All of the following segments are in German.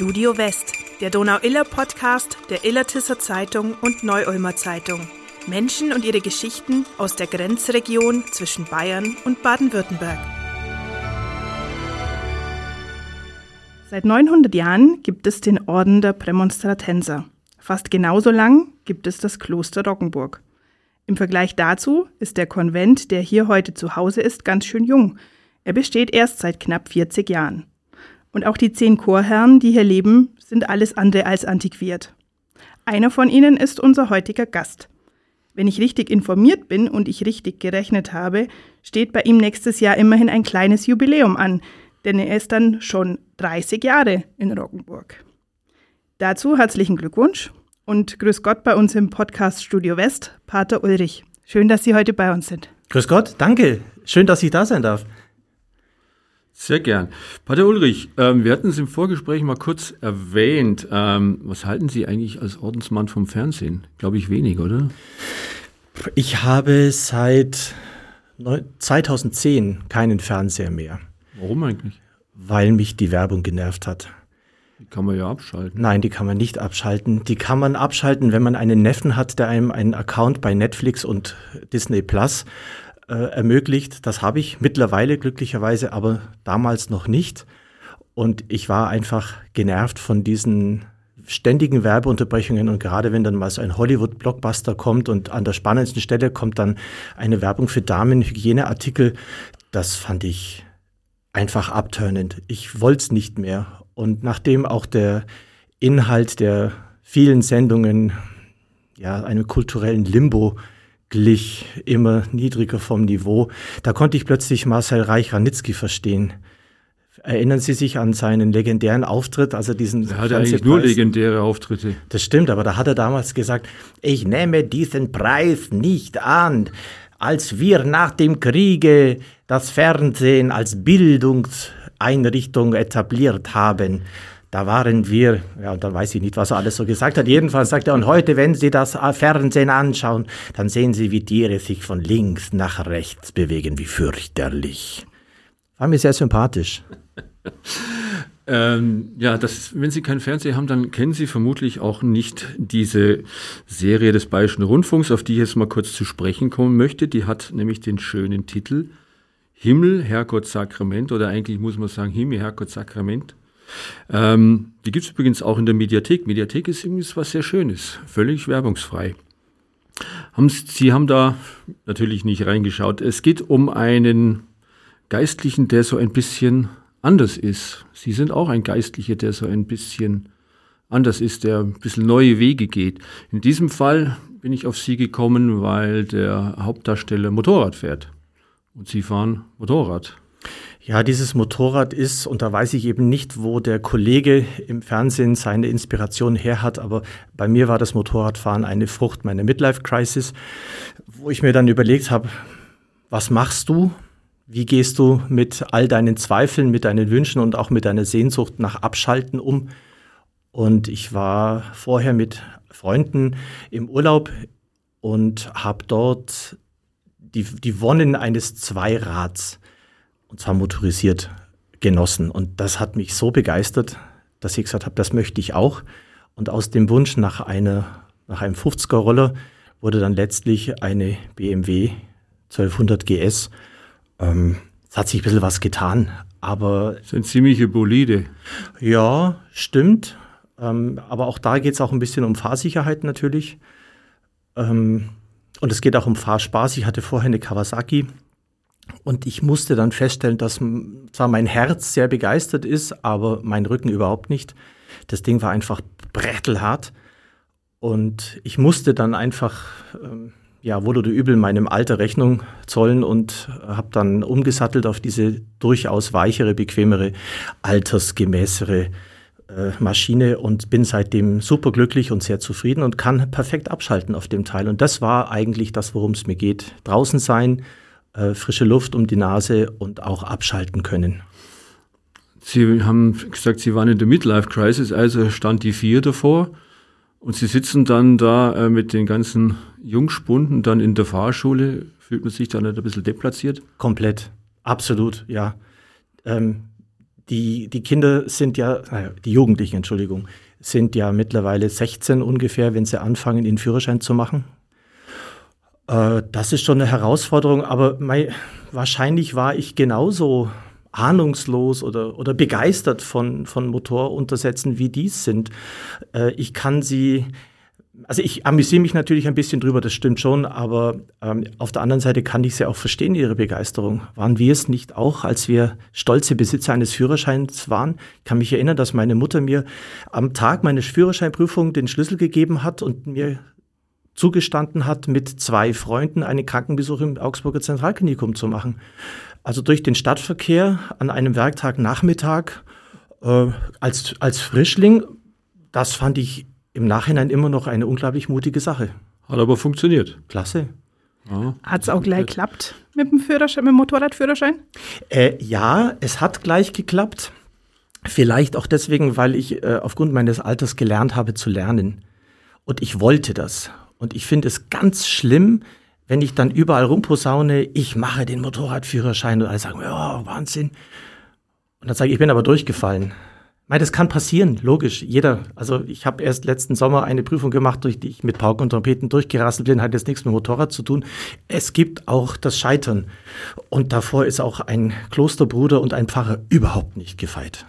Studio West, der Donau-Iller-Podcast der Illertisser Zeitung und Neu-Ulmer Zeitung. Menschen und ihre Geschichten aus der Grenzregion zwischen Bayern und Baden-Württemberg. Seit 900 Jahren gibt es den Orden der Prämonstratenser. Fast genauso lang gibt es das Kloster Roggenburg. Im Vergleich dazu ist der Konvent, der hier heute zu Hause ist, ganz schön jung. Er besteht erst seit knapp 40 Jahren. Und auch die zehn Chorherren, die hier leben, sind alles andere als antiquiert. Einer von ihnen ist unser heutiger Gast. Wenn ich richtig informiert bin und ich richtig gerechnet habe, steht bei ihm nächstes Jahr immerhin ein kleines Jubiläum an, denn er ist dann schon 30 Jahre in Roggenburg. Dazu herzlichen Glückwunsch und grüß Gott bei uns im Podcast Studio West, Pater Ulrich. Schön, dass Sie heute bei uns sind. Grüß Gott, danke. Schön, dass ich da sein darf. Sehr gern. Pater Ulrich, ähm, wir hatten es im Vorgespräch mal kurz erwähnt. Ähm, was halten Sie eigentlich als Ordensmann vom Fernsehen? Glaube ich wenig, oder? Ich habe seit 2010 keinen Fernseher mehr. Warum eigentlich? Weil mich die Werbung genervt hat. Die kann man ja abschalten. Nein, die kann man nicht abschalten. Die kann man abschalten, wenn man einen Neffen hat, der einem einen Account bei Netflix und Disney Plus äh, ermöglicht. Das habe ich mittlerweile glücklicherweise, aber damals noch nicht. Und ich war einfach genervt von diesen ständigen Werbeunterbrechungen und gerade wenn dann mal so ein Hollywood-Blockbuster kommt und an der spannendsten Stelle kommt dann eine Werbung für Damenhygieneartikel, das fand ich einfach abturnend. Ich wollte es nicht mehr. Und nachdem auch der Inhalt der vielen Sendungen ja einem kulturellen Limbo glich, immer niedriger vom Niveau. Da konnte ich plötzlich Marcel Reich-Ranitzky verstehen. Erinnern Sie sich an seinen legendären Auftritt, also diesen Er hatte eigentlich nur legendäre Auftritte. Das stimmt, aber da hat er damals gesagt, ich nehme diesen Preis nicht an. Als wir nach dem Kriege das Fernsehen als Bildungseinrichtung etabliert haben, da waren wir, ja, und dann weiß ich nicht, was er alles so gesagt hat. Jedenfalls sagt er, und heute, wenn Sie das Fernsehen anschauen, dann sehen Sie, wie Tiere sich von links nach rechts bewegen, wie fürchterlich. War mir sehr sympathisch. ähm, ja, das, wenn Sie keinen Fernseher haben, dann kennen Sie vermutlich auch nicht diese Serie des Bayerischen Rundfunks, auf die ich jetzt mal kurz zu sprechen kommen möchte. Die hat nämlich den schönen Titel Himmel, Herrgott, Sakrament oder eigentlich muss man sagen Himmel, Herrgott, Sakrament. Ähm, die gibt es übrigens auch in der Mediathek. Mediathek ist übrigens was sehr Schönes, völlig werbungsfrei. Sie haben da natürlich nicht reingeschaut. Es geht um einen Geistlichen, der so ein bisschen anders ist. Sie sind auch ein Geistlicher, der so ein bisschen anders ist, der ein bisschen neue Wege geht. In diesem Fall bin ich auf Sie gekommen, weil der Hauptdarsteller Motorrad fährt. Und Sie fahren Motorrad. Ja, dieses Motorrad ist, und da weiß ich eben nicht, wo der Kollege im Fernsehen seine Inspiration her hat, aber bei mir war das Motorradfahren eine Frucht meiner Midlife-Crisis, wo ich mir dann überlegt habe, was machst du? Wie gehst du mit all deinen Zweifeln, mit deinen Wünschen und auch mit deiner Sehnsucht nach Abschalten um? Und ich war vorher mit Freunden im Urlaub und habe dort die, die Wonnen eines Zweirads und zwar motorisiert genossen. Und das hat mich so begeistert, dass ich gesagt habe, das möchte ich auch. Und aus dem Wunsch nach, einer, nach einem 50er Roller wurde dann letztlich eine BMW 1200 GS. Ähm, es hat sich ein bisschen was getan, aber. Das sind ziemliche Bolide. Ja, stimmt. Ähm, aber auch da geht es auch ein bisschen um Fahrsicherheit natürlich. Ähm, und es geht auch um Fahrspaß. Ich hatte vorher eine Kawasaki und ich musste dann feststellen, dass zwar mein Herz sehr begeistert ist, aber mein Rücken überhaupt nicht. Das Ding war einfach brettelhart. Und ich musste dann einfach, ähm, ja, wohl oder übel meinem Alter Rechnung zollen und habe dann umgesattelt auf diese durchaus weichere, bequemere, altersgemäßere äh, Maschine und bin seitdem superglücklich und sehr zufrieden und kann perfekt abschalten auf dem Teil. Und das war eigentlich das, worum es mir geht. Draußen sein, äh, frische Luft um die Nase und auch abschalten können. Sie haben gesagt, Sie waren in der Midlife Crisis, also stand die vier davor. Und Sie sitzen dann da äh, mit den ganzen Jungspunden dann in der Fahrschule. Fühlt man sich dann nicht ein bisschen deplatziert? Komplett. Absolut, ja. Ähm, die, die Kinder sind ja, die Jugendlichen, Entschuldigung, sind ja mittlerweile 16 ungefähr, wenn sie anfangen, ihren Führerschein zu machen. Äh, das ist schon eine Herausforderung, aber mein, wahrscheinlich war ich genauso ahnungslos oder, oder begeistert von, von Motoruntersätzen, wie dies sind. Äh, ich kann sie also ich amüsiere mich natürlich ein bisschen drüber, das stimmt schon, aber ähm, auf der anderen Seite kann ich sie auch verstehen, ihre Begeisterung. Waren wir es nicht auch, als wir stolze Besitzer eines Führerscheins waren? Ich kann mich erinnern, dass meine Mutter mir am Tag meiner Führerscheinprüfung den Schlüssel gegeben hat und mir zugestanden hat, mit zwei Freunden einen Krankenbesuch im Augsburger Zentralklinikum zu machen. Also durch den Stadtverkehr an einem Werktagnachmittag äh, als, als Frischling, das fand ich im Nachhinein immer noch eine unglaublich mutige Sache. Hat aber funktioniert. Klasse. Ja, hat es auch gleich geklappt mit dem Führerschein, mit dem Motorradführerschein? Äh, ja, es hat gleich geklappt. Vielleicht auch deswegen, weil ich äh, aufgrund meines Alters gelernt habe zu lernen. Und ich wollte das. Und ich finde es ganz schlimm, wenn ich dann überall rumposaune, ich mache den Motorradführerschein und alle sagen, ja, Wahnsinn. Und dann sage ich, ich bin aber durchgefallen. Mei, das kann passieren, logisch. Jeder. Also ich habe erst letzten Sommer eine Prüfung gemacht, durch die ich mit Pauken und Trompeten durchgerasselt bin, hat jetzt nichts mit Motorrad zu tun. Es gibt auch das Scheitern. Und davor ist auch ein Klosterbruder und ein Pfarrer überhaupt nicht gefeit.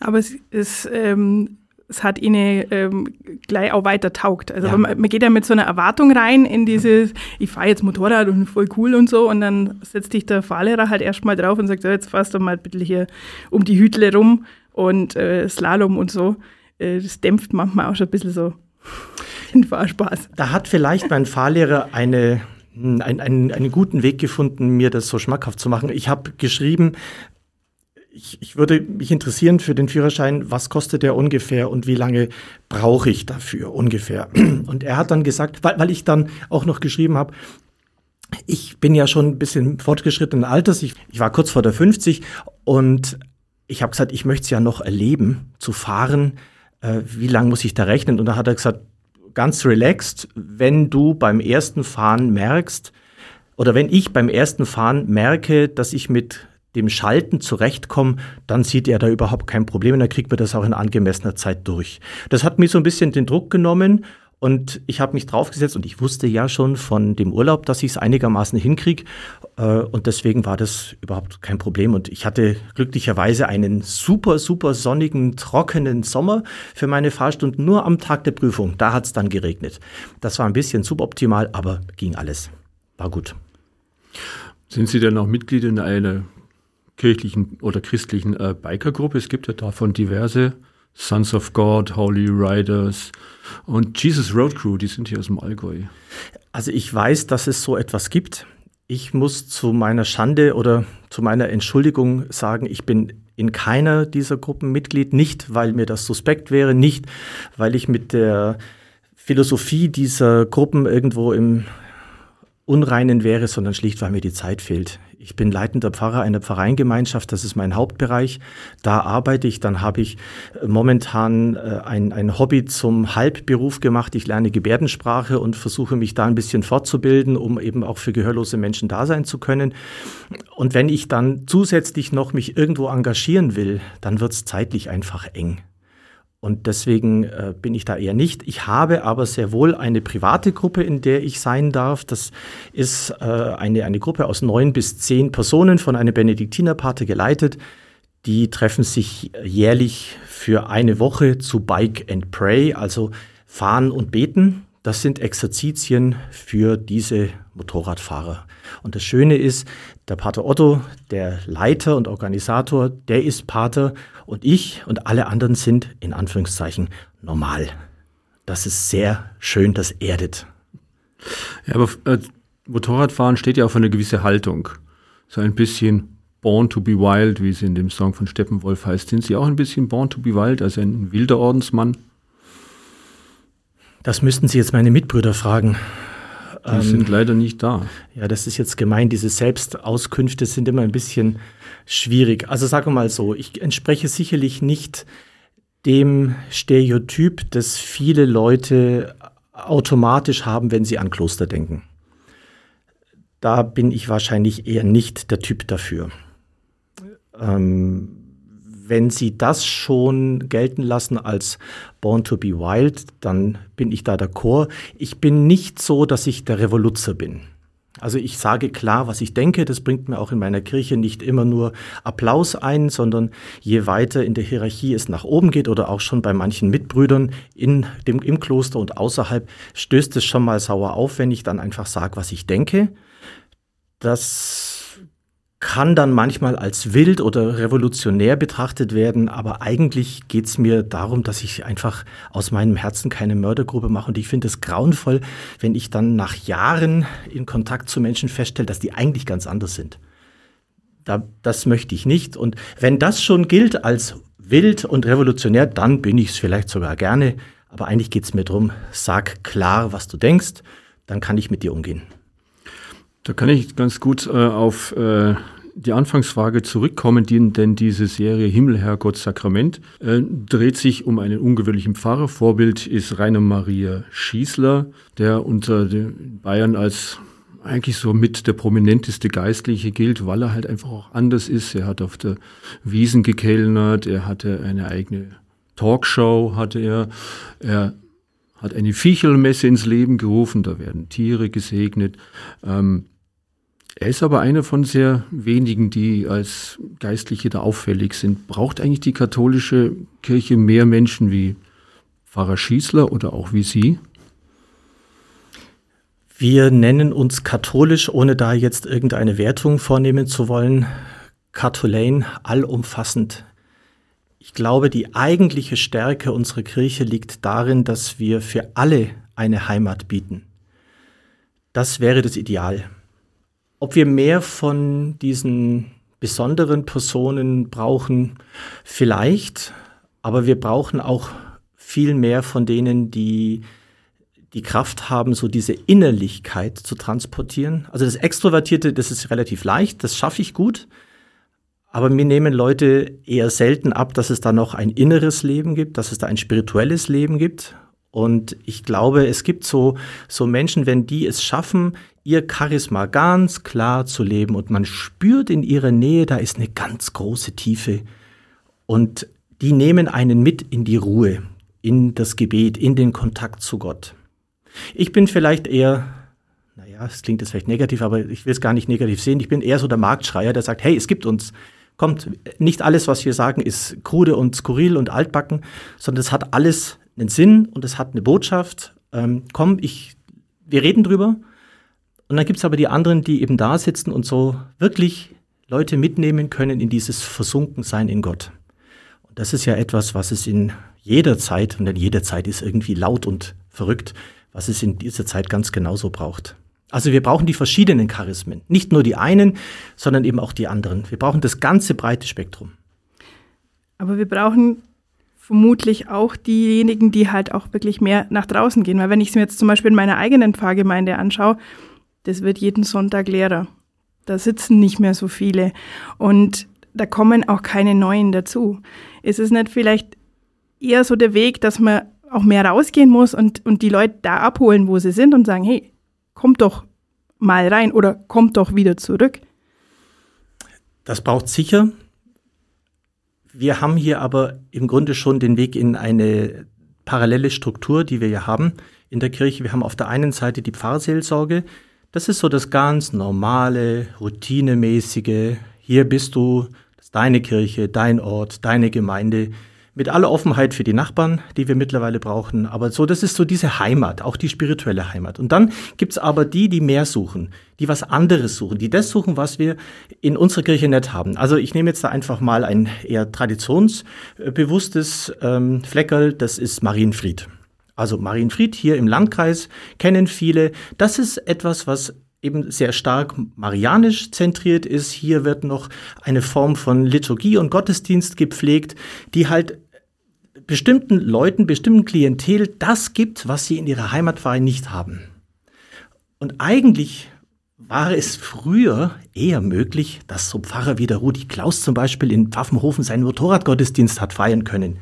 Aber es ist ähm, es hat ihnen ähm, gleich auch weiter taugt. Also ja. man, man, geht ja mit so einer Erwartung rein in dieses, ich fahre jetzt Motorrad und voll cool und so und dann setzt dich der Fahrlehrer halt erstmal drauf und sagt, so, jetzt fahrst du mal bitte hier um die Hütle rum und äh, Slalom und so. Äh, das dämpft manchmal auch schon ein bisschen so den Fahrspaß. Da hat vielleicht mein Fahrlehrer eine einen, einen, einen guten Weg gefunden, mir das so schmackhaft zu machen. Ich habe geschrieben, ich, ich würde mich interessieren für den Führerschein, was kostet der ungefähr und wie lange brauche ich dafür ungefähr? Und er hat dann gesagt, weil, weil ich dann auch noch geschrieben habe, ich bin ja schon ein bisschen fortgeschrittenen Alters, ich, ich war kurz vor der 50 und ich habe gesagt, ich möchte es ja noch erleben, zu fahren, äh, wie lange muss ich da rechnen? Und da hat er gesagt, ganz relaxed, wenn du beim ersten Fahren merkst, oder wenn ich beim ersten Fahren merke, dass ich mit dem Schalten zurechtkommen, dann sieht er da überhaupt kein Problem und dann kriegt man das auch in angemessener Zeit durch. Das hat mir so ein bisschen den Druck genommen und ich habe mich draufgesetzt und ich wusste ja schon von dem Urlaub, dass ich es einigermaßen hinkriege. Äh, und deswegen war das überhaupt kein Problem. Und ich hatte glücklicherweise einen super, super sonnigen, trockenen Sommer für meine Fahrstunden. Nur am Tag der Prüfung, da hat es dann geregnet. Das war ein bisschen suboptimal, aber ging alles. War gut. Sind Sie denn auch Mitglied in einer kirchlichen oder christlichen äh, Bikergruppe. Es gibt ja davon diverse. Sons of God, Holy Riders und Jesus Road Crew, die sind hier aus dem Allgäu. Also ich weiß, dass es so etwas gibt. Ich muss zu meiner Schande oder zu meiner Entschuldigung sagen, ich bin in keiner dieser Gruppen Mitglied, nicht weil mir das suspekt wäre, nicht weil ich mit der Philosophie dieser Gruppen irgendwo im Unreinen wäre, sondern schlicht, weil mir die Zeit fehlt. Ich bin leitender Pfarrer einer Pfarreiengemeinschaft, das ist mein Hauptbereich. Da arbeite ich, dann habe ich äh, momentan äh, ein, ein Hobby zum Halbberuf gemacht. Ich lerne Gebärdensprache und versuche mich da ein bisschen fortzubilden, um eben auch für gehörlose Menschen da sein zu können. Und wenn ich dann zusätzlich noch mich irgendwo engagieren will, dann wird es zeitlich einfach eng. Und deswegen äh, bin ich da eher nicht. Ich habe aber sehr wohl eine private Gruppe, in der ich sein darf. Das ist äh, eine, eine Gruppe aus neun bis zehn Personen von einem Benediktinerpater geleitet. Die treffen sich jährlich für eine Woche zu Bike and Pray, also fahren und beten. Das sind Exerzitien für diese Motorradfahrer. Und das Schöne ist, der Pater Otto, der Leiter und Organisator, der ist Pater und ich und alle anderen sind in Anführungszeichen normal. Das ist sehr schön, das erdet. Ja, aber äh, Motorradfahren steht ja auf eine gewisse Haltung. So ein bisschen Born to be Wild, wie es in dem Song von Steppenwolf heißt. Sind Sie auch ein bisschen Born to be Wild, also ein wilder Ordensmann? Das müssten Sie jetzt meine Mitbrüder fragen. Die ähm, sind leider nicht da. Ja, das ist jetzt gemein. Diese Selbstauskünfte sind immer ein bisschen schwierig. Also sagen wir mal so, ich entspreche sicherlich nicht dem Stereotyp, das viele Leute automatisch haben, wenn sie an Kloster denken. Da bin ich wahrscheinlich eher nicht der Typ dafür. Ähm, wenn Sie das schon gelten lassen als Born to be Wild, dann bin ich da d'accord. Ich bin nicht so, dass ich der Revoluzer bin. Also ich sage klar, was ich denke. Das bringt mir auch in meiner Kirche nicht immer nur Applaus ein, sondern je weiter in der Hierarchie es nach oben geht oder auch schon bei manchen Mitbrüdern in dem, im Kloster und außerhalb, stößt es schon mal sauer auf, wenn ich dann einfach sage, was ich denke. Das kann dann manchmal als wild oder revolutionär betrachtet werden, aber eigentlich geht es mir darum, dass ich einfach aus meinem Herzen keine Mördergruppe mache. Und ich finde es grauenvoll, wenn ich dann nach Jahren in Kontakt zu Menschen feststelle, dass die eigentlich ganz anders sind. Da, das möchte ich nicht. Und wenn das schon gilt als wild und revolutionär, dann bin ich es vielleicht sogar gerne. Aber eigentlich geht es mir darum, sag klar, was du denkst, dann kann ich mit dir umgehen. Da kann ich ganz gut äh, auf äh, die Anfangsfrage zurückkommen, denn diese Serie Himmel, Herrgott, Sakrament äh, dreht sich um einen ungewöhnlichen Pfarrer. Vorbild ist Rainer Maria Schießler, der unter den Bayern als eigentlich so mit der prominenteste Geistliche gilt, weil er halt einfach auch anders ist. Er hat auf der Wiesen gekellnert, er hatte eine eigene Talkshow, hatte er. Er hat eine Viechelmesse ins Leben gerufen, da werden Tiere gesegnet. Ähm, er ist aber einer von sehr wenigen, die als Geistliche da auffällig sind. Braucht eigentlich die katholische Kirche mehr Menschen wie Pfarrer Schießler oder auch wie Sie? Wir nennen uns katholisch, ohne da jetzt irgendeine Wertung vornehmen zu wollen, Katholein allumfassend. Ich glaube, die eigentliche Stärke unserer Kirche liegt darin, dass wir für alle eine Heimat bieten. Das wäre das Ideal. Ob wir mehr von diesen besonderen Personen brauchen, vielleicht, aber wir brauchen auch viel mehr von denen, die die Kraft haben, so diese Innerlichkeit zu transportieren. Also das Extrovertierte, das ist relativ leicht, das schaffe ich gut. Aber mir nehmen Leute eher selten ab, dass es da noch ein inneres Leben gibt, dass es da ein spirituelles Leben gibt. Und ich glaube, es gibt so, so Menschen, wenn die es schaffen, ihr Charisma ganz klar zu leben und man spürt in ihrer Nähe, da ist eine ganz große Tiefe und die nehmen einen mit in die Ruhe, in das Gebet, in den Kontakt zu Gott. Ich bin vielleicht eher, naja, es klingt jetzt vielleicht negativ, aber ich will es gar nicht negativ sehen, ich bin eher so der Marktschreier, der sagt, hey, es gibt uns, kommt, nicht alles, was wir sagen, ist krude und skurril und altbacken, sondern es hat alles einen Sinn und es hat eine Botschaft. Ähm, komm, ich, wir reden drüber und dann gibt es aber die anderen, die eben da sitzen und so wirklich Leute mitnehmen können in dieses Versunkensein in Gott. Und das ist ja etwas, was es in jeder Zeit, und in jeder Zeit ist irgendwie laut und verrückt, was es in dieser Zeit ganz genauso braucht. Also wir brauchen die verschiedenen Charismen. Nicht nur die einen, sondern eben auch die anderen. Wir brauchen das ganze breite Spektrum. Aber wir brauchen vermutlich auch diejenigen, die halt auch wirklich mehr nach draußen gehen. Weil wenn ich es mir jetzt zum Beispiel in meiner eigenen Pfarrgemeinde anschaue, das wird jeden Sonntag leerer. Da sitzen nicht mehr so viele und da kommen auch keine neuen dazu. Ist es nicht vielleicht eher so der Weg, dass man auch mehr rausgehen muss und, und die Leute da abholen, wo sie sind und sagen, hey, kommt doch mal rein oder kommt doch wieder zurück? Das braucht sicher. Wir haben hier aber im Grunde schon den Weg in eine parallele Struktur, die wir ja haben in der Kirche. Wir haben auf der einen Seite die Pfarrseelsorge, das ist so das ganz normale, routinemäßige. Hier bist du, das ist deine Kirche, dein Ort, deine Gemeinde. Mit aller Offenheit für die Nachbarn, die wir mittlerweile brauchen. Aber so, das ist so diese Heimat, auch die spirituelle Heimat. Und dann gibt's aber die, die mehr suchen, die was anderes suchen, die das suchen, was wir in unserer Kirche nicht haben. Also ich nehme jetzt da einfach mal ein eher traditionsbewusstes ähm, Fleckerl, das ist Marienfried. Also Marienfried hier im Landkreis kennen viele. Das ist etwas, was eben sehr stark marianisch zentriert ist. Hier wird noch eine Form von Liturgie und Gottesdienst gepflegt, die halt bestimmten Leuten, bestimmten Klientel das gibt, was sie in ihrer Heimatpfarrei nicht haben. Und eigentlich war es früher eher möglich, dass so Pfarrer wie der Rudi Klaus zum Beispiel in Pfaffenhofen seinen Motorradgottesdienst hat feiern können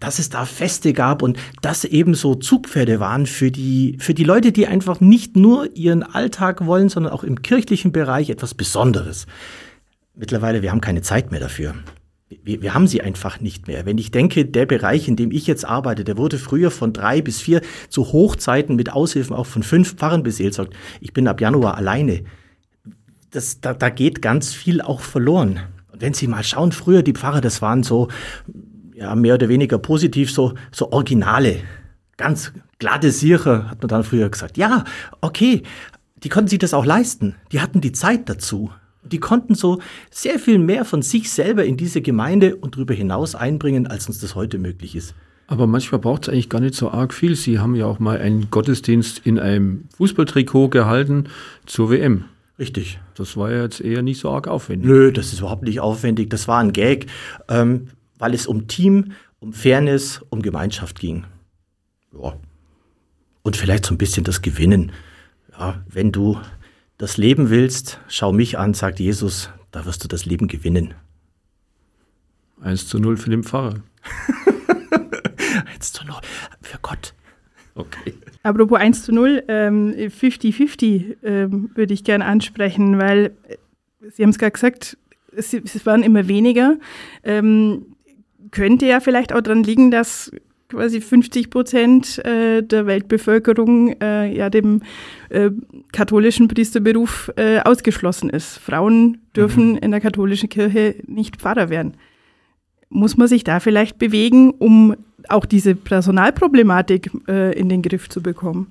dass es da Feste gab und das eben so Zugpferde waren für die, für die Leute, die einfach nicht nur ihren Alltag wollen, sondern auch im kirchlichen Bereich etwas Besonderes. mittlerweile, wir haben keine Zeit mehr dafür. Wir, wir, haben sie einfach nicht mehr. Wenn ich denke, der Bereich, in dem ich jetzt arbeite, der wurde früher von drei bis vier zu Hochzeiten mit Aushilfen auch von fünf Pfarrern beseelsorgt. Ich bin ab Januar alleine. Das, da, da geht ganz viel auch verloren. Und wenn Sie mal schauen, früher die Pfarrer, das waren so, ja, mehr oder weniger positiv, so, so Originale. Ganz glatte Siecher, hat man dann früher gesagt. Ja, okay, die konnten sich das auch leisten. Die hatten die Zeit dazu. Die konnten so sehr viel mehr von sich selber in diese Gemeinde und darüber hinaus einbringen, als uns das heute möglich ist. Aber manchmal braucht es eigentlich gar nicht so arg viel. Sie haben ja auch mal einen Gottesdienst in einem Fußballtrikot gehalten zur WM. Richtig. Das war ja jetzt eher nicht so arg aufwendig. Nö, das ist überhaupt nicht aufwendig. Das war ein Gag, ähm, weil es um Team, um Fairness, um Gemeinschaft ging. Ja. Und vielleicht so ein bisschen das Gewinnen. Ja, wenn du das Leben willst, schau mich an, sagt Jesus, da wirst du das Leben gewinnen. 1 zu 0 für den Pfarrer. 1 zu 0 für Gott. Okay. Apropos 1 zu 0, 50-50 ähm, ähm, würde ich gerne ansprechen, weil äh, Sie haben es gerade gesagt, es, es, waren immer weniger. Ähm, könnte ja vielleicht auch daran liegen, dass quasi 50 Prozent äh, der Weltbevölkerung äh, ja dem äh, katholischen Priesterberuf äh, ausgeschlossen ist. Frauen dürfen mhm. in der katholischen Kirche nicht Pfarrer werden. Muss man sich da vielleicht bewegen, um auch diese Personalproblematik äh, in den Griff zu bekommen?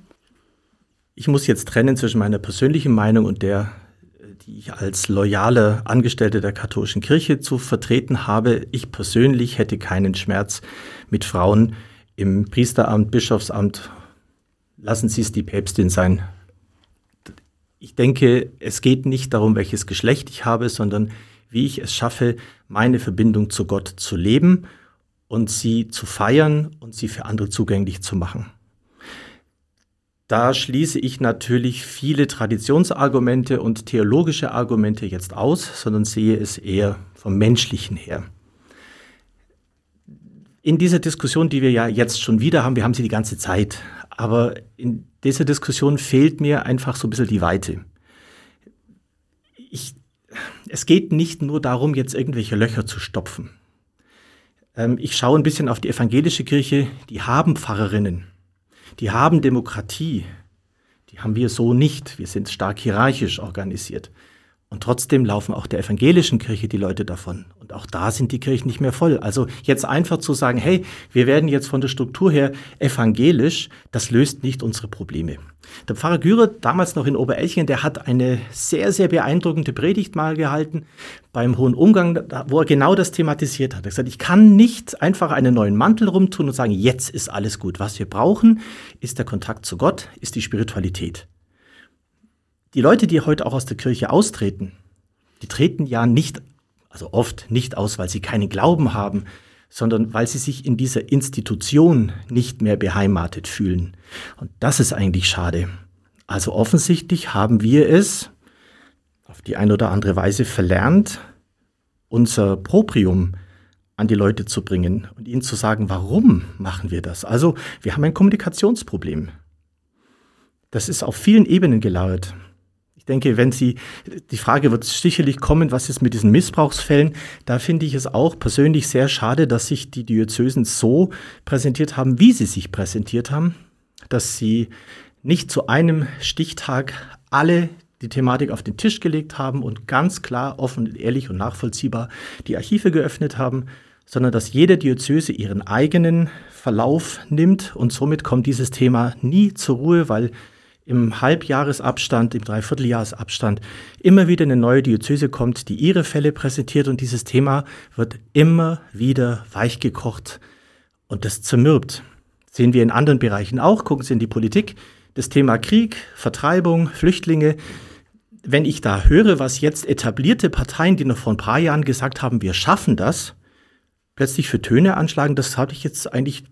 Ich muss jetzt trennen zwischen meiner persönlichen Meinung und der, die ich als loyale Angestellte der katholischen Kirche zu vertreten habe. Ich persönlich hätte keinen Schmerz mit Frauen im Priesteramt, Bischofsamt. Lassen Sie es die Päpstin sein. Ich denke, es geht nicht darum, welches Geschlecht ich habe, sondern wie ich es schaffe, meine Verbindung zu Gott zu leben und sie zu feiern und sie für andere zugänglich zu machen. Da schließe ich natürlich viele Traditionsargumente und theologische Argumente jetzt aus, sondern sehe es eher vom menschlichen her. In dieser Diskussion, die wir ja jetzt schon wieder haben, wir haben sie die ganze Zeit, aber in dieser Diskussion fehlt mir einfach so ein bisschen die Weite. Ich, es geht nicht nur darum, jetzt irgendwelche Löcher zu stopfen. Ähm, ich schaue ein bisschen auf die evangelische Kirche, die haben Pfarrerinnen, die haben Demokratie, die haben wir so nicht. Wir sind stark hierarchisch organisiert. Und trotzdem laufen auch der evangelischen Kirche die Leute davon. Und auch da sind die Kirchen nicht mehr voll. Also jetzt einfach zu sagen, hey, wir werden jetzt von der Struktur her evangelisch, das löst nicht unsere Probleme. Der Pfarrer Gürer, damals noch in Oberelchingen, der hat eine sehr, sehr beeindruckende Predigt mal gehalten beim Hohen Umgang, wo er genau das thematisiert hat. Er hat gesagt, ich kann nicht einfach einen neuen Mantel rumtun und sagen, jetzt ist alles gut. Was wir brauchen, ist der Kontakt zu Gott, ist die Spiritualität. Die Leute, die heute auch aus der Kirche austreten, die treten ja nicht, also oft nicht aus, weil sie keinen Glauben haben, sondern weil sie sich in dieser Institution nicht mehr beheimatet fühlen. Und das ist eigentlich schade. Also offensichtlich haben wir es auf die eine oder andere Weise verlernt, unser Proprium an die Leute zu bringen und ihnen zu sagen, warum machen wir das? Also wir haben ein Kommunikationsproblem. Das ist auf vielen Ebenen gelagert. Ich denke, wenn Sie, die Frage wird sicherlich kommen, was ist mit diesen Missbrauchsfällen? Da finde ich es auch persönlich sehr schade, dass sich die Diözesen so präsentiert haben, wie sie sich präsentiert haben, dass sie nicht zu einem Stichtag alle die Thematik auf den Tisch gelegt haben und ganz klar, offen, ehrlich und nachvollziehbar die Archive geöffnet haben, sondern dass jede Diözese ihren eigenen Verlauf nimmt und somit kommt dieses Thema nie zur Ruhe, weil im Halbjahresabstand, im Dreivierteljahresabstand immer wieder eine neue Diözese kommt, die ihre Fälle präsentiert und dieses Thema wird immer wieder weichgekocht und das zermürbt. Sehen wir in anderen Bereichen auch, gucken Sie in die Politik, das Thema Krieg, Vertreibung, Flüchtlinge. Wenn ich da höre, was jetzt etablierte Parteien, die noch vor ein paar Jahren gesagt haben, wir schaffen das, plötzlich für Töne anschlagen, das habe ich jetzt eigentlich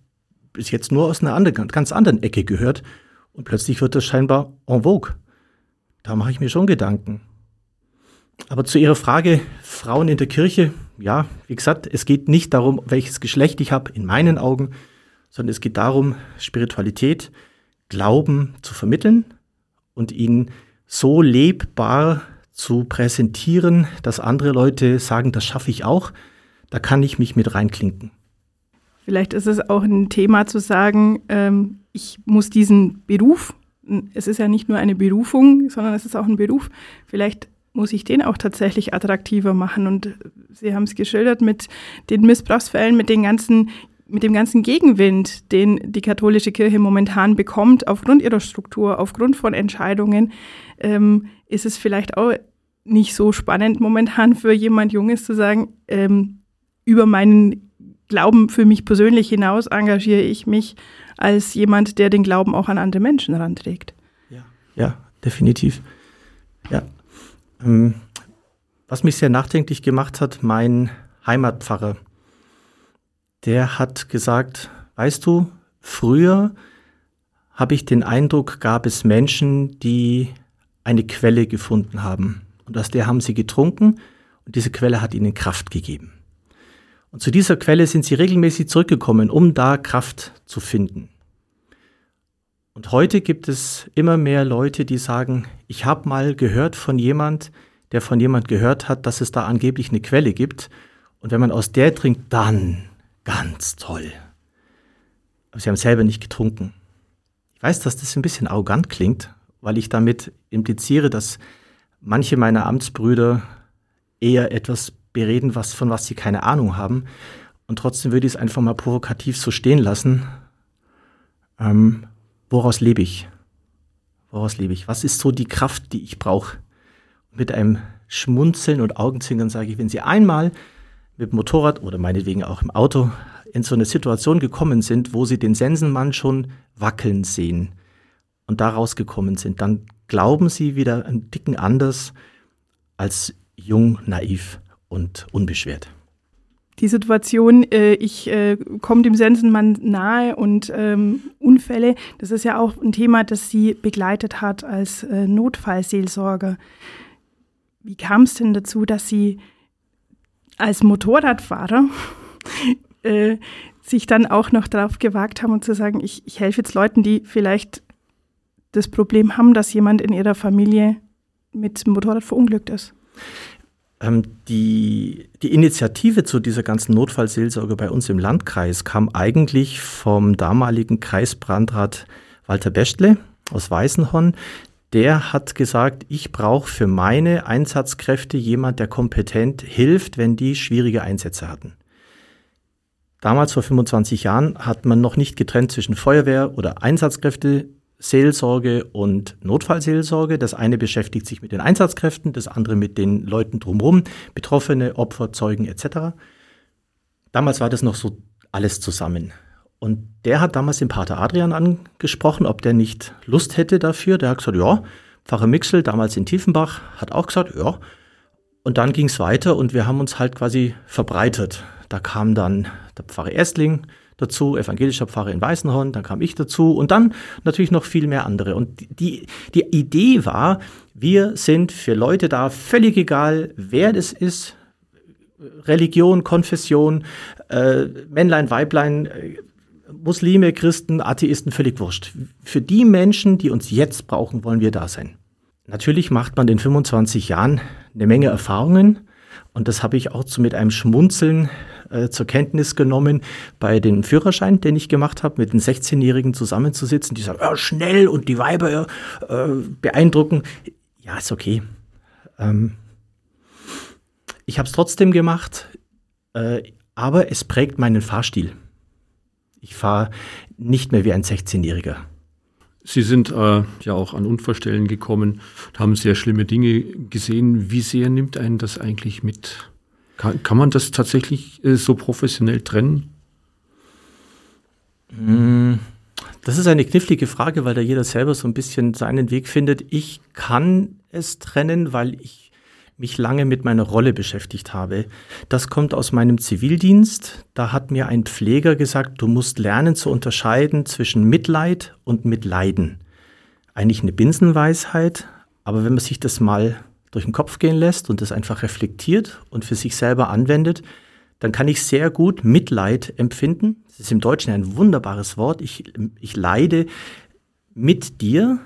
bis jetzt nur aus einer anderen, ganz anderen Ecke gehört. Und plötzlich wird das scheinbar en vogue. Da mache ich mir schon Gedanken. Aber zu Ihrer Frage, Frauen in der Kirche, ja, wie gesagt, es geht nicht darum, welches Geschlecht ich habe, in meinen Augen, sondern es geht darum, Spiritualität, Glauben zu vermitteln und ihn so lebbar zu präsentieren, dass andere Leute sagen, das schaffe ich auch, da kann ich mich mit reinklinken. Vielleicht ist es auch ein Thema zu sagen, ähm, ich muss diesen Beruf, es ist ja nicht nur eine Berufung, sondern es ist auch ein Beruf, vielleicht muss ich den auch tatsächlich attraktiver machen. Und Sie haben es geschildert mit den Missbrauchsfällen, mit den ganzen mit dem ganzen Gegenwind, den die katholische Kirche momentan bekommt, aufgrund ihrer Struktur, aufgrund von Entscheidungen, ähm, ist es vielleicht auch nicht so spannend momentan für jemand Junges zu sagen, ähm, über meinen Glauben für mich persönlich hinaus engagiere ich mich als jemand, der den Glauben auch an andere Menschen heranträgt. Ja, ja definitiv. Ja. Ähm, was mich sehr nachdenklich gemacht hat, mein Heimatpfarrer, der hat gesagt, weißt du, früher habe ich den Eindruck, gab es Menschen, die eine Quelle gefunden haben. Und aus der haben sie getrunken und diese Quelle hat ihnen Kraft gegeben. Und zu dieser Quelle sind sie regelmäßig zurückgekommen, um da Kraft zu finden. Und heute gibt es immer mehr Leute, die sagen, ich habe mal gehört von jemand, der von jemand gehört hat, dass es da angeblich eine Quelle gibt. Und wenn man aus der trinkt, dann ganz toll. Aber sie haben selber nicht getrunken. Ich weiß, dass das ein bisschen arrogant klingt, weil ich damit impliziere, dass manche meiner Amtsbrüder eher etwas bereden, was, von was sie keine Ahnung haben. Und trotzdem würde ich es einfach mal provokativ so stehen lassen. Ähm, woraus lebe ich? Woraus lebe ich? Was ist so die Kraft, die ich brauche? Mit einem Schmunzeln und Augenzwinkern sage ich, wenn Sie einmal mit dem Motorrad oder meinetwegen auch im Auto in so eine Situation gekommen sind, wo Sie den Sensenmann schon wackeln sehen und da rausgekommen sind, dann glauben Sie wieder einen Dicken anders als jung, naiv und unbeschwert. Die Situation, äh, ich äh, komme dem Sensenmann nahe und ähm, Unfälle, das ist ja auch ein Thema, das Sie begleitet hat als äh, Notfallseelsorger. Wie kam es denn dazu, dass Sie als Motorradfahrer äh, sich dann auch noch darauf gewagt haben und zu sagen, ich, ich helfe jetzt Leuten, die vielleicht das Problem haben, dass jemand in ihrer Familie mit dem Motorrad verunglückt ist? Ähm, die, die Initiative zu dieser ganzen Notfallseelsorge bei uns im Landkreis kam eigentlich vom damaligen Kreisbrandrat Walter Bestle aus Weißenhorn. Der hat gesagt, ich brauche für meine Einsatzkräfte jemand, der kompetent hilft, wenn die schwierige Einsätze hatten. Damals vor 25 Jahren hat man noch nicht getrennt zwischen Feuerwehr oder Einsatzkräfte Seelsorge und Notfallseelsorge. Das eine beschäftigt sich mit den Einsatzkräften, das andere mit den Leuten drumherum, Betroffene, Opfer, Zeugen etc. Damals war das noch so alles zusammen. Und der hat damals den Pater Adrian angesprochen, ob der nicht Lust hätte dafür. Der hat gesagt, ja. Pfarrer Mixel, damals in Tiefenbach, hat auch gesagt, ja. Und dann ging es weiter und wir haben uns halt quasi verbreitet. Da kam dann der Pfarrer Erstling, dazu, evangelischer Pfarrer in Weißenhorn, dann kam ich dazu und dann natürlich noch viel mehr andere. Und die, die Idee war, wir sind für Leute da, völlig egal, wer das ist, Religion, Konfession, äh, Männlein, Weiblein, äh, Muslime, Christen, Atheisten, völlig wurscht. Für die Menschen, die uns jetzt brauchen, wollen wir da sein. Natürlich macht man in 25 Jahren eine Menge Erfahrungen und das habe ich auch so mit einem Schmunzeln äh, zur Kenntnis genommen, bei dem Führerschein, den ich gemacht habe, mit den 16-Jährigen zusammenzusitzen, die sagen, ja, schnell und die Weiber äh, beeindrucken. Ja, ist okay. Ähm, ich habe es trotzdem gemacht, äh, aber es prägt meinen Fahrstil. Ich fahre nicht mehr wie ein 16-Jähriger. Sie sind äh, ja auch an Unfallstellen gekommen, haben sehr schlimme Dinge gesehen. Wie sehr nimmt einen das eigentlich mit? Kann, kann man das tatsächlich äh, so professionell trennen? Hm, das ist eine knifflige Frage, weil da jeder selber so ein bisschen seinen Weg findet. Ich kann es trennen, weil ich mich lange mit meiner Rolle beschäftigt habe. Das kommt aus meinem Zivildienst. Da hat mir ein Pfleger gesagt, du musst lernen zu unterscheiden zwischen Mitleid und Mitleiden. Eigentlich eine Binsenweisheit, aber wenn man sich das mal durch den Kopf gehen lässt und das einfach reflektiert und für sich selber anwendet, dann kann ich sehr gut Mitleid empfinden. Das ist im Deutschen ein wunderbares Wort. Ich, ich leide mit dir,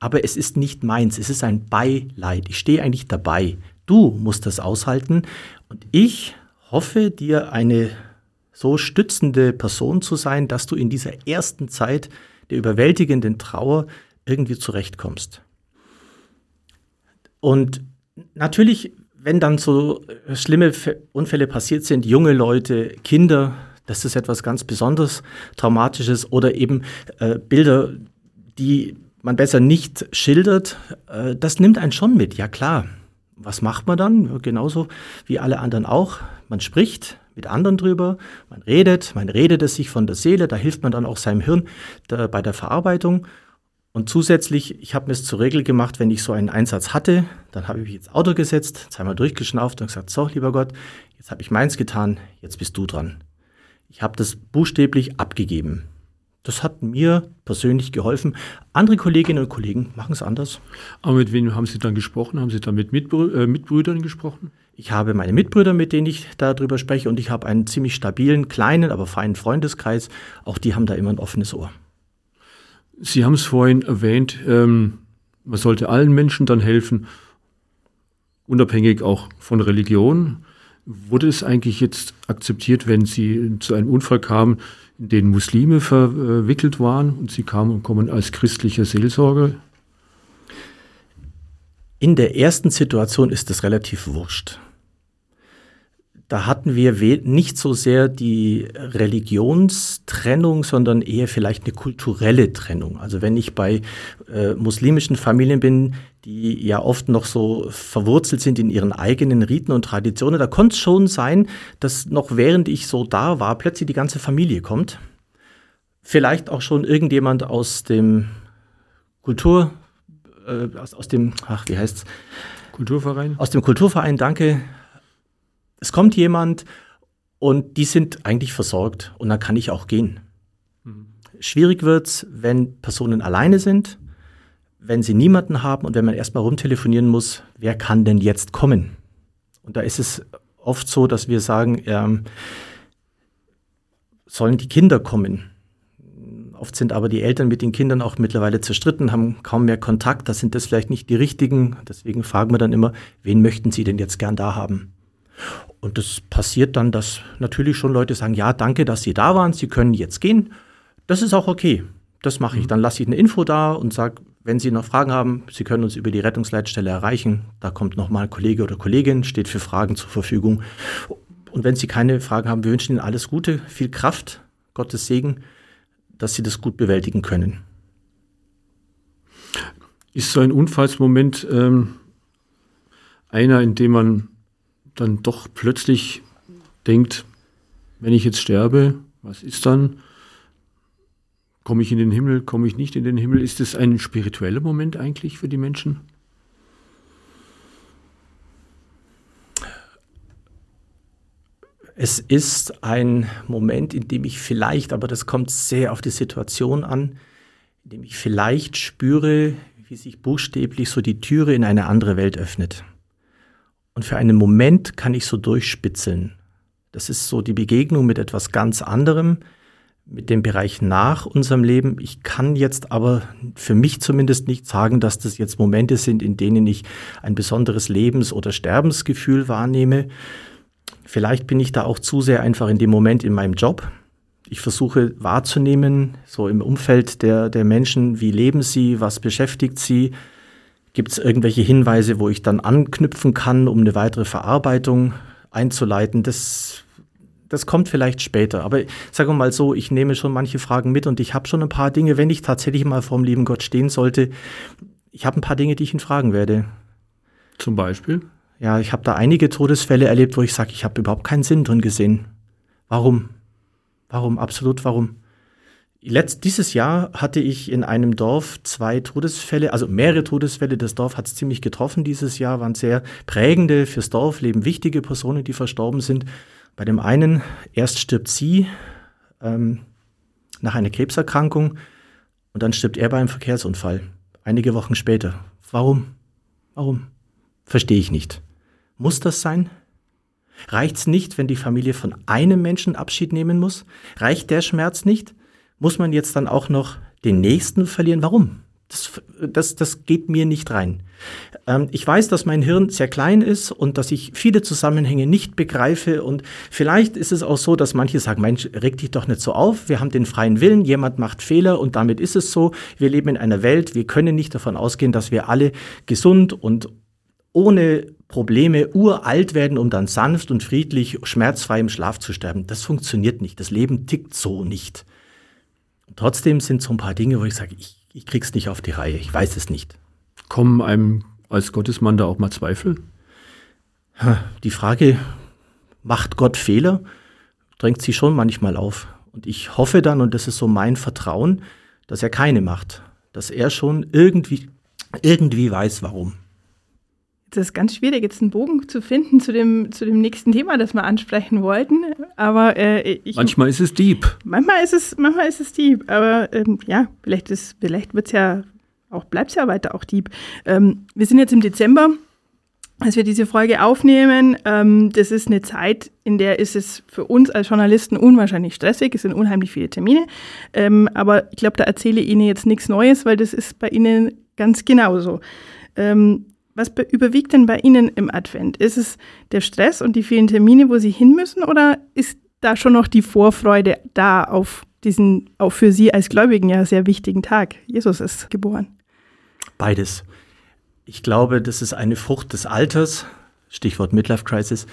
aber es ist nicht meins, es ist ein Beileid. Ich stehe eigentlich dabei. Du musst das aushalten und ich hoffe, dir eine so stützende Person zu sein, dass du in dieser ersten Zeit der überwältigenden Trauer irgendwie zurechtkommst. Und natürlich, wenn dann so schlimme Unfälle passiert sind, junge Leute, Kinder, das ist etwas ganz besonders Traumatisches oder eben äh, Bilder, die man besser nicht schildert, äh, das nimmt einen schon mit, ja klar. Was macht man dann? Genauso wie alle anderen auch. Man spricht mit anderen drüber, man redet, man redet es sich von der Seele, da hilft man dann auch seinem Hirn da, bei der Verarbeitung. Und zusätzlich, ich habe mir es zur Regel gemacht, wenn ich so einen Einsatz hatte, dann habe ich mich ins Auto gesetzt, zweimal durchgeschnauft und gesagt, so, lieber Gott, jetzt habe ich meins getan, jetzt bist du dran. Ich habe das buchstäblich abgegeben. Das hat mir persönlich geholfen. Andere Kolleginnen und Kollegen machen es anders. Aber mit wem haben Sie dann gesprochen? Haben Sie dann mit Mitbrü äh, Mitbrüdern gesprochen? Ich habe meine Mitbrüder, mit denen ich darüber spreche, und ich habe einen ziemlich stabilen, kleinen, aber feinen Freundeskreis. Auch die haben da immer ein offenes Ohr. Sie haben es vorhin erwähnt, ähm, man sollte allen Menschen dann helfen, unabhängig auch von Religion. Wurde es eigentlich jetzt akzeptiert, wenn Sie zu einem Unfall kamen, in den Muslime verwickelt waren und Sie kamen und kommen als christlicher Seelsorger? In der ersten Situation ist es relativ wurscht. Da hatten wir nicht so sehr die Religionstrennung, sondern eher vielleicht eine kulturelle Trennung. Also wenn ich bei äh, muslimischen Familien bin, die ja oft noch so verwurzelt sind in ihren eigenen Riten und Traditionen, da konnte es schon sein, dass noch während ich so da war, plötzlich die ganze Familie kommt. Vielleicht auch schon irgendjemand aus dem Kultur, äh, aus, aus dem, ach, wie heißt's? Kulturverein? Aus dem Kulturverein, danke. Es kommt jemand und die sind eigentlich versorgt und dann kann ich auch gehen. Mhm. Schwierig wird's, wenn Personen alleine sind wenn sie niemanden haben und wenn man erstmal rumtelefonieren muss, wer kann denn jetzt kommen? Und da ist es oft so, dass wir sagen, ähm, sollen die Kinder kommen? Oft sind aber die Eltern mit den Kindern auch mittlerweile zerstritten, haben kaum mehr Kontakt. Da sind das vielleicht nicht die richtigen. Deswegen fragen wir dann immer, wen möchten Sie denn jetzt gern da haben? Und das passiert dann, dass natürlich schon Leute sagen, ja, danke, dass Sie da waren, Sie können jetzt gehen. Das ist auch okay. Das mache ich. Mhm. Dann lasse ich eine Info da und sage, wenn Sie noch Fragen haben, Sie können uns über die Rettungsleitstelle erreichen. Da kommt nochmal Kollege oder Kollegin, steht für Fragen zur Verfügung. Und wenn Sie keine Fragen haben, wir wünschen Ihnen alles Gute, viel Kraft, Gottes Segen, dass Sie das gut bewältigen können. Ist so ein Unfallsmoment ähm, einer, in dem man dann doch plötzlich denkt, wenn ich jetzt sterbe, was ist dann? Komme ich in den Himmel, komme ich nicht in den Himmel? Ist es ein spiritueller Moment eigentlich für die Menschen? Es ist ein Moment, in dem ich vielleicht, aber das kommt sehr auf die Situation an, in dem ich vielleicht spüre, wie sich buchstäblich so die Türe in eine andere Welt öffnet. Und für einen Moment kann ich so durchspitzeln. Das ist so die Begegnung mit etwas ganz anderem, mit dem Bereich nach unserem Leben. Ich kann jetzt aber für mich zumindest nicht sagen, dass das jetzt Momente sind, in denen ich ein besonderes Lebens- oder Sterbensgefühl wahrnehme. Vielleicht bin ich da auch zu sehr einfach in dem Moment in meinem Job. Ich versuche wahrzunehmen, so im Umfeld der, der Menschen, wie leben sie, was beschäftigt sie. Gibt es irgendwelche Hinweise, wo ich dann anknüpfen kann, um eine weitere Verarbeitung einzuleiten? Das das kommt vielleicht später. Aber sagen wir mal so, ich nehme schon manche Fragen mit und ich habe schon ein paar Dinge, wenn ich tatsächlich mal vor dem lieben Gott stehen sollte, ich habe ein paar Dinge, die ich ihn fragen werde. Zum Beispiel? Ja, ich habe da einige Todesfälle erlebt, wo ich sage, ich habe überhaupt keinen Sinn drin gesehen. Warum? Warum? Absolut warum? Letzt, dieses Jahr hatte ich in einem Dorf zwei Todesfälle, also mehrere Todesfälle. Das Dorf hat es ziemlich getroffen dieses Jahr, waren sehr prägende fürs Dorfleben, wichtige Personen, die verstorben sind. Bei dem einen, erst stirbt sie ähm, nach einer Krebserkrankung und dann stirbt er bei einem Verkehrsunfall. Einige Wochen später. Warum? Warum? Verstehe ich nicht. Muss das sein? Reicht's nicht, wenn die Familie von einem Menschen Abschied nehmen muss? Reicht der Schmerz nicht? Muss man jetzt dann auch noch den nächsten verlieren? Warum? Das, das, das geht mir nicht rein. Ähm, ich weiß, dass mein Hirn sehr klein ist und dass ich viele Zusammenhänge nicht begreife. Und vielleicht ist es auch so, dass manche sagen, Mensch, reg dich doch nicht so auf. Wir haben den freien Willen, jemand macht Fehler und damit ist es so. Wir leben in einer Welt, wir können nicht davon ausgehen, dass wir alle gesund und ohne Probleme uralt werden, um dann sanft und friedlich, schmerzfrei im Schlaf zu sterben. Das funktioniert nicht. Das Leben tickt so nicht. Trotzdem sind so ein paar Dinge, wo ich sage, ich ich krieg's nicht auf die Reihe, ich weiß es nicht. Kommen einem als Gottesmann da auch mal Zweifel? Die Frage, macht Gott Fehler, drängt sich schon manchmal auf. Und ich hoffe dann, und das ist so mein Vertrauen, dass er keine macht. Dass er schon irgendwie, irgendwie weiß, warum. Das ist ganz schwierig, jetzt einen Bogen zu finden zu dem, zu dem nächsten Thema, das wir ansprechen wollten. Aber äh, ich, manchmal ist es deep. Manchmal ist es, manchmal ist es deep. Aber ähm, ja, vielleicht ist, vielleicht wird's ja auch, bleibt es ja weiter auch deep. Ähm, wir sind jetzt im Dezember, als wir diese Folge aufnehmen. Ähm, das ist eine Zeit, in der ist es für uns als Journalisten unwahrscheinlich stressig. Es sind unheimlich viele Termine. Ähm, aber ich glaube, da erzähle ich Ihnen jetzt nichts Neues, weil das ist bei Ihnen ganz genauso. Ähm, was überwiegt denn bei Ihnen im Advent? Ist es der Stress und die vielen Termine, wo Sie hin müssen, oder ist da schon noch die Vorfreude da auf diesen, auch für Sie als Gläubigen ja sehr wichtigen Tag? Jesus ist geboren. Beides. Ich glaube, das ist eine Frucht des Alters, Stichwort Midlife Crisis,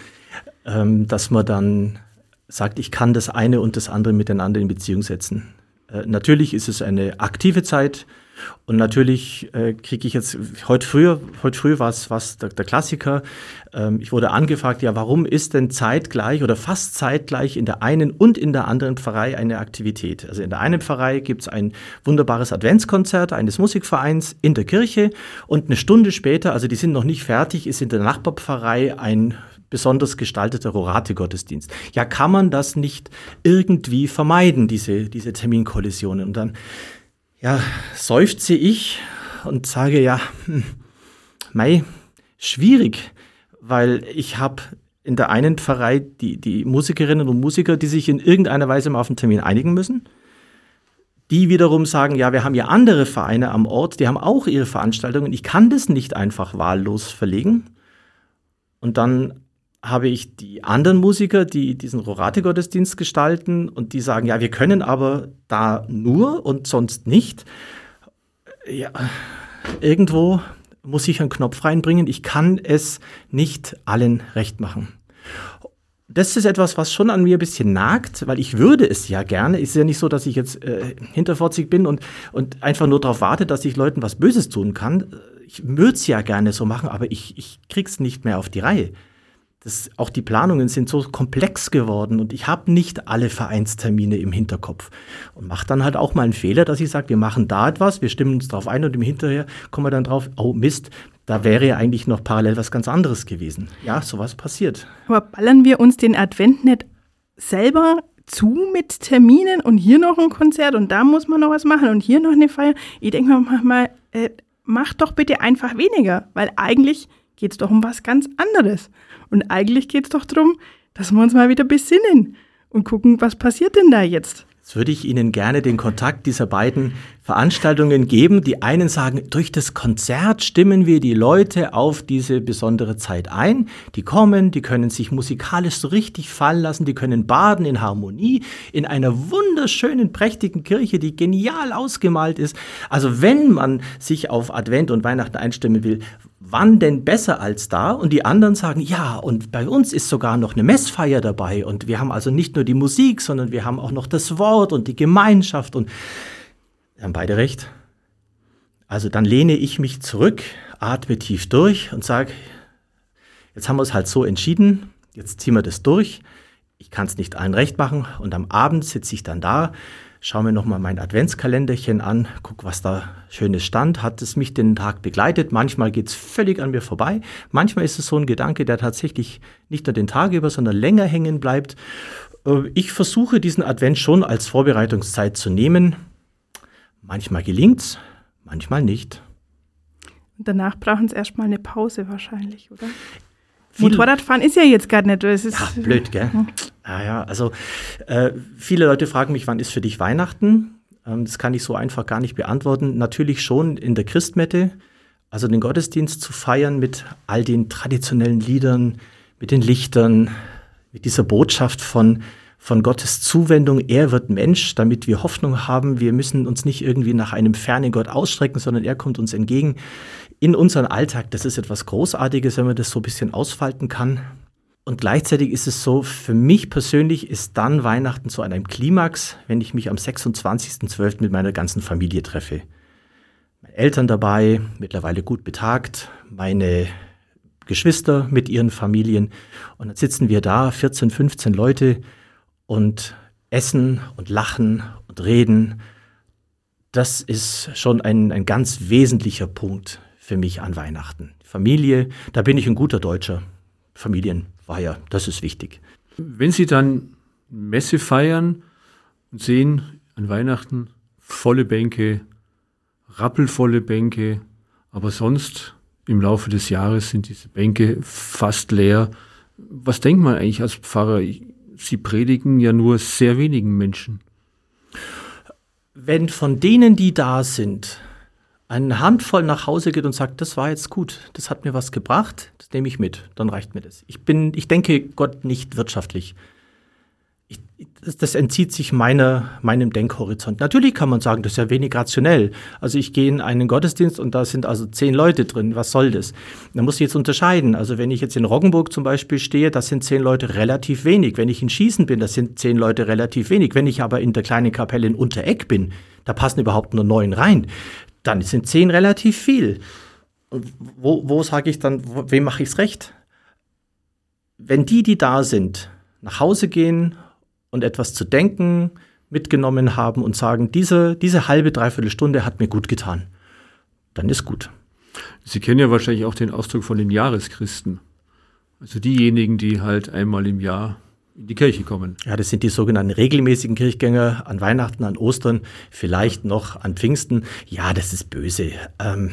ähm, dass man dann sagt, ich kann das eine und das andere miteinander in Beziehung setzen. Äh, natürlich ist es eine aktive Zeit, und natürlich äh, kriege ich jetzt, heute früher, heute früh war es der, der, Klassiker. Ähm, ich wurde angefragt, ja, warum ist denn zeitgleich oder fast zeitgleich in der einen und in der anderen Pfarrei eine Aktivität? Also in der einen Pfarrei gibt es ein wunderbares Adventskonzert eines Musikvereins in der Kirche und eine Stunde später, also die sind noch nicht fertig, ist in der Nachbarpfarrei ein besonders gestalteter Rorate-Gottesdienst. Ja, kann man das nicht irgendwie vermeiden, diese, diese Terminkollisionen? Und dann ja, seufze ich und sage, ja, hm, mei, schwierig, weil ich habe in der einen Pfarrei die, die Musikerinnen und Musiker, die sich in irgendeiner Weise mal auf einen Termin einigen müssen. Die wiederum sagen, ja, wir haben ja andere Vereine am Ort, die haben auch ihre Veranstaltungen. Ich kann das nicht einfach wahllos verlegen. Und dann habe ich die anderen Musiker, die diesen Rorate-Gottesdienst gestalten und die sagen, ja, wir können aber da nur und sonst nicht. Ja, irgendwo muss ich einen Knopf reinbringen. Ich kann es nicht allen recht machen. Das ist etwas, was schon an mir ein bisschen nagt, weil ich würde es ja gerne. Ist ja nicht so, dass ich jetzt äh, hinterfotzig bin und, und einfach nur darauf warte, dass ich Leuten was Böses tun kann. Ich würde es ja gerne so machen, aber ich, ich krieg's nicht mehr auf die Reihe das, auch die Planungen sind so komplex geworden und ich habe nicht alle Vereinstermine im Hinterkopf und mache dann halt auch mal einen Fehler, dass ich sage, wir machen da etwas, wir stimmen uns darauf ein und im Hinterher kommen wir dann drauf, oh Mist, da wäre ja eigentlich noch parallel was ganz anderes gewesen. Ja, sowas passiert. Aber ballern wir uns den Advent nicht selber zu mit Terminen und hier noch ein Konzert und da muss man noch was machen und hier noch eine Feier. Ich denke mir manchmal, äh, mach doch bitte einfach weniger, weil eigentlich geht es doch um was ganz anderes. Und eigentlich geht es doch darum, dass wir uns mal wieder besinnen und gucken, was passiert denn da jetzt. Jetzt würde ich Ihnen gerne den Kontakt dieser beiden Veranstaltungen geben. Die einen sagen, durch das Konzert stimmen wir die Leute auf diese besondere Zeit ein. Die kommen, die können sich musikalisch so richtig fallen lassen, die können baden in Harmonie in einer wunderschönen, prächtigen Kirche, die genial ausgemalt ist. Also wenn man sich auf Advent und Weihnachten einstimmen will, wann denn besser als da? Und die anderen sagen, ja, und bei uns ist sogar noch eine Messfeier dabei. Und wir haben also nicht nur die Musik, sondern wir haben auch noch das Wort und die Gemeinschaft. Und wir haben beide recht. Also dann lehne ich mich zurück, atme tief durch und sage, jetzt haben wir es halt so entschieden, jetzt ziehen wir das durch. Ich kann es nicht allen recht machen. Und am Abend sitze ich dann da schaue mir nochmal mein Adventskalenderchen an, guck, was da schönes stand. Hat es mich den Tag begleitet? Manchmal geht es völlig an mir vorbei. Manchmal ist es so ein Gedanke, der tatsächlich nicht nur den Tag über, sondern länger hängen bleibt. Äh, ich versuche diesen Advent schon als Vorbereitungszeit zu nehmen. Manchmal gelingt's, manchmal nicht. Und danach brauchen sie erstmal eine Pause wahrscheinlich, oder? Motorradfahren ist ja jetzt gar nicht. Es ist, ja, blöd, gell? Ja, ja also äh, viele Leute fragen mich, wann ist für dich Weihnachten? Ähm, das kann ich so einfach gar nicht beantworten. Natürlich schon in der Christmette, also den Gottesdienst zu feiern mit all den traditionellen Liedern, mit den Lichtern, mit dieser Botschaft von, von Gottes Zuwendung. Er wird Mensch, damit wir Hoffnung haben. Wir müssen uns nicht irgendwie nach einem fernen Gott ausstrecken, sondern er kommt uns entgegen in unseren Alltag. Das ist etwas Großartiges, wenn man das so ein bisschen ausfalten kann. Und gleichzeitig ist es so, für mich persönlich ist dann Weihnachten zu einem Klimax, wenn ich mich am 26.12. mit meiner ganzen Familie treffe. Meine Eltern dabei, mittlerweile gut betagt, meine Geschwister mit ihren Familien. Und dann sitzen wir da, 14, 15 Leute, und essen und lachen und reden. Das ist schon ein, ein ganz wesentlicher Punkt für mich an Weihnachten. Familie, da bin ich ein guter Deutscher. Familien war ja, das ist wichtig. Wenn Sie dann Messe feiern und sehen an Weihnachten volle Bänke, rappelvolle Bänke, aber sonst im Laufe des Jahres sind diese Bänke fast leer. Was denkt man eigentlich als Pfarrer? Sie predigen ja nur sehr wenigen Menschen. Wenn von denen, die da sind, eine Handvoll nach Hause geht und sagt, das war jetzt gut, das hat mir was gebracht, das nehme ich mit, dann reicht mir das. Ich bin, ich denke Gott nicht wirtschaftlich. Ich, das, das, entzieht sich meiner, meinem Denkhorizont. Natürlich kann man sagen, das ist ja wenig rationell. Also ich gehe in einen Gottesdienst und da sind also zehn Leute drin. Was soll das? Da muss ich jetzt unterscheiden. Also wenn ich jetzt in Roggenburg zum Beispiel stehe, das sind zehn Leute relativ wenig. Wenn ich in Schießen bin, das sind zehn Leute relativ wenig. Wenn ich aber in der kleinen Kapelle in Untereck bin, da passen überhaupt nur neun rein dann sind zehn relativ viel. Wo, wo sage ich dann, wem mache ich es recht? Wenn die, die da sind, nach Hause gehen und etwas zu denken mitgenommen haben und sagen, diese, diese halbe, dreiviertel Stunde hat mir gut getan, dann ist gut. Sie kennen ja wahrscheinlich auch den Ausdruck von den Jahreschristen. Also diejenigen, die halt einmal im Jahr in die Kirche kommen. Ja, das sind die sogenannten regelmäßigen Kirchgänger an Weihnachten, an Ostern, vielleicht noch an Pfingsten. Ja, das ist böse. Ähm,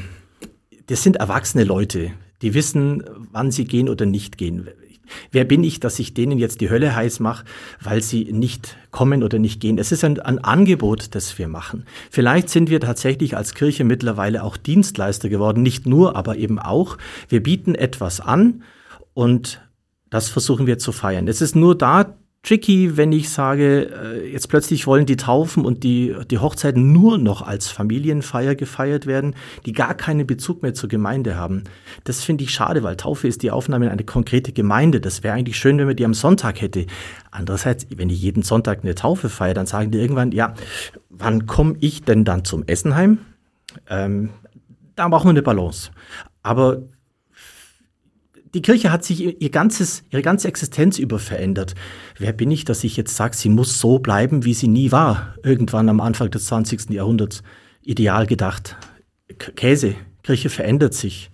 das sind erwachsene Leute, die wissen, wann sie gehen oder nicht gehen. Wer bin ich, dass ich denen jetzt die Hölle heiß mache, weil sie nicht kommen oder nicht gehen? Es ist ein, ein, Angebot, das wir machen. Vielleicht sind wir tatsächlich als Kirche mittlerweile auch Dienstleister geworden, nicht nur, aber eben auch. Wir bieten etwas an und das versuchen wir zu feiern. Es ist nur da tricky, wenn ich sage, äh, jetzt plötzlich wollen die Taufen und die, die Hochzeiten nur noch als Familienfeier gefeiert werden, die gar keinen Bezug mehr zur Gemeinde haben. Das finde ich schade, weil Taufe ist die Aufnahme in eine konkrete Gemeinde. Das wäre eigentlich schön, wenn man die am Sonntag hätte. Andererseits, wenn ich jeden Sonntag eine Taufe feiere, dann sagen die irgendwann, ja, wann komme ich denn dann zum Essenheim? Ähm, da brauchen wir eine Balance. Aber die Kirche hat sich ihr ganzes, ihre ganze Existenz über verändert. Wer bin ich, dass ich jetzt sage, sie muss so bleiben, wie sie nie war, irgendwann am Anfang des 20. Jahrhunderts? Ideal gedacht. Käse, Kirche verändert sich.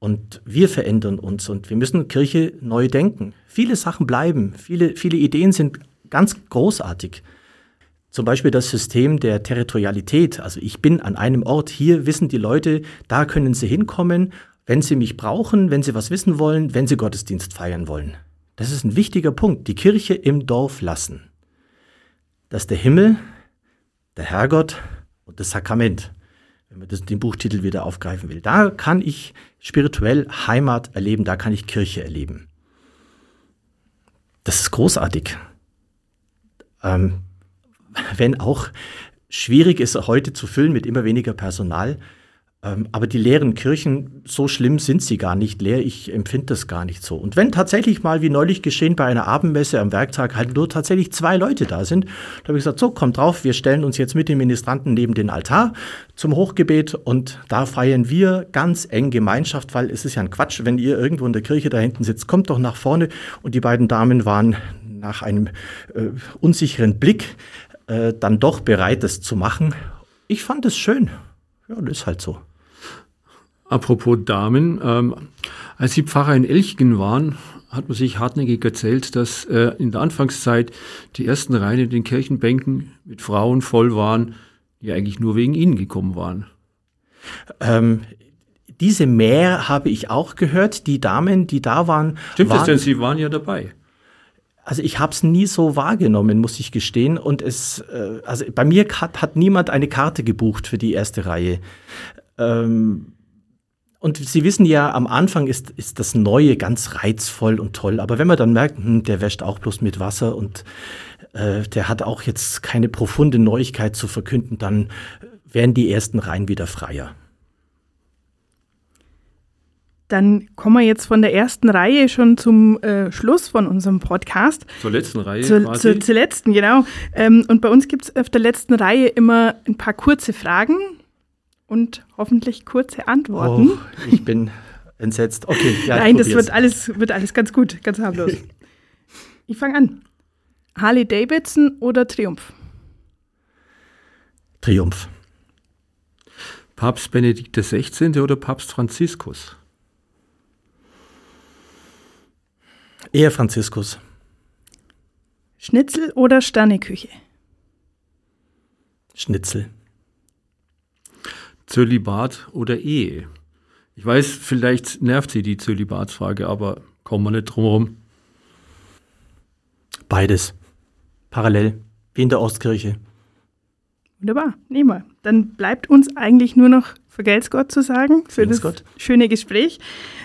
Und wir verändern uns und wir müssen Kirche neu denken. Viele Sachen bleiben, viele, viele Ideen sind ganz großartig. Zum Beispiel das System der Territorialität. Also ich bin an einem Ort, hier wissen die Leute, da können sie hinkommen wenn Sie mich brauchen, wenn Sie was wissen wollen, wenn Sie Gottesdienst feiern wollen. Das ist ein wichtiger Punkt. Die Kirche im Dorf lassen. Dass der Himmel, der Herrgott und das Sakrament, wenn man das, den Buchtitel wieder aufgreifen will, da kann ich spirituell Heimat erleben, da kann ich Kirche erleben. Das ist großartig. Ähm, wenn auch schwierig ist, heute zu füllen mit immer weniger Personal, aber die leeren Kirchen, so schlimm sind sie gar nicht leer. Ich empfinde das gar nicht so. Und wenn tatsächlich mal, wie neulich geschehen, bei einer Abendmesse am Werktag halt nur tatsächlich zwei Leute da sind, da habe ich gesagt, so, kommt drauf, wir stellen uns jetzt mit den Ministranten neben den Altar zum Hochgebet und da feiern wir ganz eng Gemeinschaft, weil es ist ja ein Quatsch, wenn ihr irgendwo in der Kirche da hinten sitzt, kommt doch nach vorne. Und die beiden Damen waren nach einem äh, unsicheren Blick äh, dann doch bereit, das zu machen. Ich fand es schön. Ja, das ist halt so. Apropos Damen, ähm, als Sie Pfarrer in Elchgen waren, hat man sich hartnäckig erzählt, dass äh, in der Anfangszeit die ersten Reihen in den Kirchenbänken mit Frauen voll waren, die eigentlich nur wegen Ihnen gekommen waren. Ähm, diese Mehr habe ich auch gehört. Die Damen, die da waren. Stimmt waren, das denn? Sie waren ja dabei. also ich habe es nie so wahrgenommen, muss ich gestehen. Und es, äh, also bei mir hat, hat niemand eine Karte gebucht für die erste Reihe. Ähm, und Sie wissen ja, am Anfang ist, ist das Neue ganz reizvoll und toll. Aber wenn man dann merkt, hm, der wäscht auch bloß mit Wasser und äh, der hat auch jetzt keine profunde Neuigkeit zu verkünden, dann werden die ersten Reihen wieder freier. Dann kommen wir jetzt von der ersten Reihe schon zum äh, Schluss von unserem Podcast. Zur letzten Reihe zur, quasi. Zur, zur letzten, genau. Ähm, und bei uns gibt es auf der letzten Reihe immer ein paar kurze Fragen und hoffentlich kurze Antworten. Oh, ich bin entsetzt. Okay, ja, Nein, das wird alles, wird alles ganz gut, ganz harmlos. ich fange an. Harley Davidson oder Triumph? Triumph. Papst Benedikt XVI. oder Papst Franziskus? Eher Franziskus. Schnitzel oder Sterneküche? Schnitzel. Zölibat oder Ehe? Ich weiß, vielleicht nervt Sie die Zölibatsfrage, aber kommen wir nicht drum herum. Beides. Parallel, wie in der Ostkirche. Wunderbar, nehmen wir. Dann bleibt uns eigentlich nur noch vergelt's Gott zu sagen für das Gott. schöne Gespräch.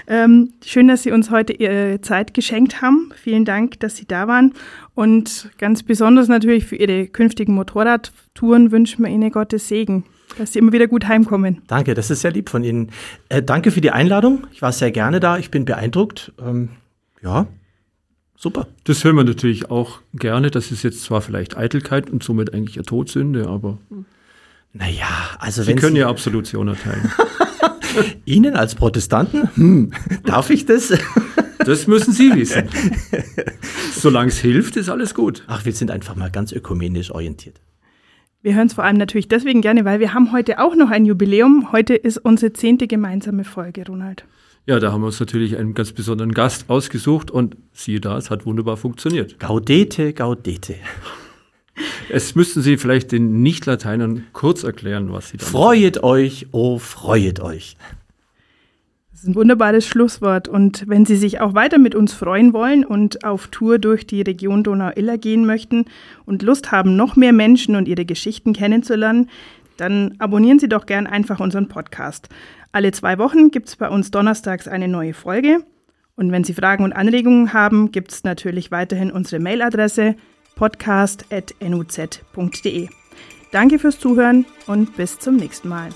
Ähm, schön, dass Sie uns heute Ihre Zeit geschenkt haben. Vielen Dank, dass Sie da waren. Und ganz besonders natürlich für Ihre künftigen Motorradtouren wünschen wir Ihnen Gottes Segen, dass Sie immer wieder gut heimkommen. Danke, das ist sehr lieb von Ihnen. Äh, danke für die Einladung. Ich war sehr gerne da. Ich bin beeindruckt. Ähm, ja, Super. Das hören wir natürlich auch gerne. Das ist jetzt zwar vielleicht Eitelkeit und somit eigentlich eine Todsünde, aber. Naja, also Sie wenn können Sie ja Absolution erteilen. Ihnen als Protestanten? Hm, darf ich das? das müssen Sie wissen. Solange es hilft, ist alles gut. Ach, wir sind einfach mal ganz ökumenisch orientiert. Wir hören es vor allem natürlich deswegen gerne, weil wir haben heute auch noch ein Jubiläum. Heute ist unsere zehnte gemeinsame Folge, Ronald. Ja, da haben wir uns natürlich einen ganz besonderen Gast ausgesucht und siehe da, es hat wunderbar funktioniert. Gaudete, gaudete. Es müssten Sie vielleicht den Nicht-Lateinern kurz erklären, was Sie da Freuet machen. euch, oh, freuet euch. Das ist ein wunderbares Schlusswort. Und wenn Sie sich auch weiter mit uns freuen wollen und auf Tour durch die Region Donau-Iller gehen möchten und Lust haben, noch mehr Menschen und ihre Geschichten kennenzulernen, dann abonnieren Sie doch gern einfach unseren Podcast. Alle zwei Wochen gibt es bei uns donnerstags eine neue Folge. Und wenn Sie Fragen und Anregungen haben, gibt es natürlich weiterhin unsere Mailadresse podcast.nuz.de. Danke fürs Zuhören und bis zum nächsten Mal.